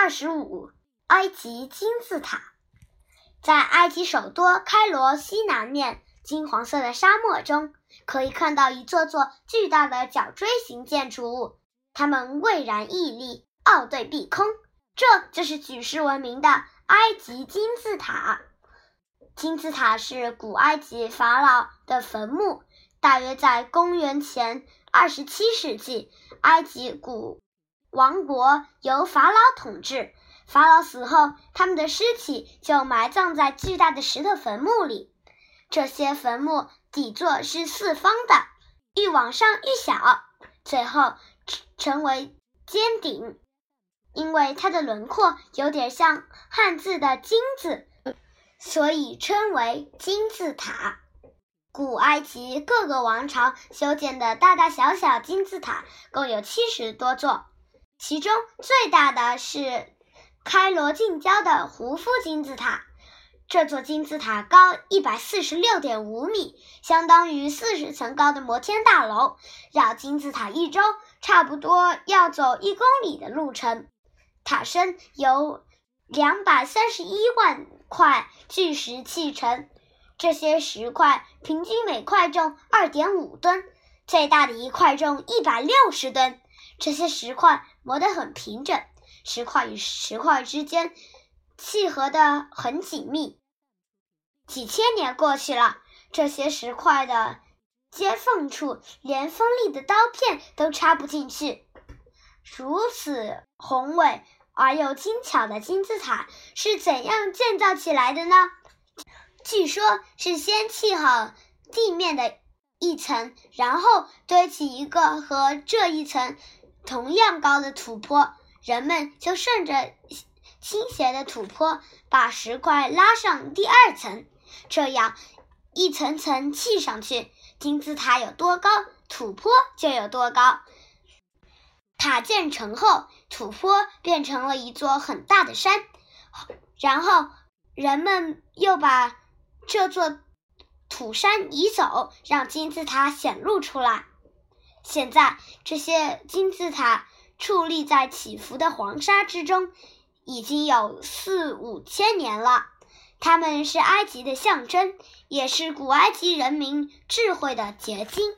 二十五，埃及金字塔，在埃及首都开罗西南面金黄色的沙漠中，可以看到一座座巨大的角锥形建筑物，它们巍然屹立，傲对碧空。这就是举世闻名的埃及金字塔。金字塔是古埃及法老的坟墓，大约在公元前二十七世纪，埃及古。王国由法老统治，法老死后，他们的尸体就埋葬在巨大的石头坟墓里。这些坟墓底座是四方的，愈往上愈小，最后成为尖顶。因为它的轮廓有点像汉字的“金”字，所以称为金字塔。古埃及各个王朝修建的大大小小金字塔共有七十多座。其中最大的是开罗近郊的胡夫金字塔，这座金字塔高一百四十六点五米，相当于四十层高的摩天大楼。绕金字塔一周，差不多要走一公里的路程。塔身由两百三十一万块巨石砌成，这些石块平均每块重二点五吨，最大的一块重一百六十吨。这些石块磨得很平整，石块与石块之间契合得很紧密。几千年过去了，这些石块的接缝处连锋利的刀片都插不进去。如此宏伟而又精巧的金字塔是怎样建造起来的呢？据说，是先砌好地面的一层，然后堆起一个和这一层。同样高的土坡，人们就顺着倾斜的土坡把石块拉上第二层，这样一层层砌上去，金字塔有多高，土坡就有多高。塔建成后，土坡变成了一座很大的山，然后人们又把这座土山移走，让金字塔显露出来。现在，这些金字塔矗立在起伏的黄沙之中，已经有四五千年了。它们是埃及的象征，也是古埃及人民智慧的结晶。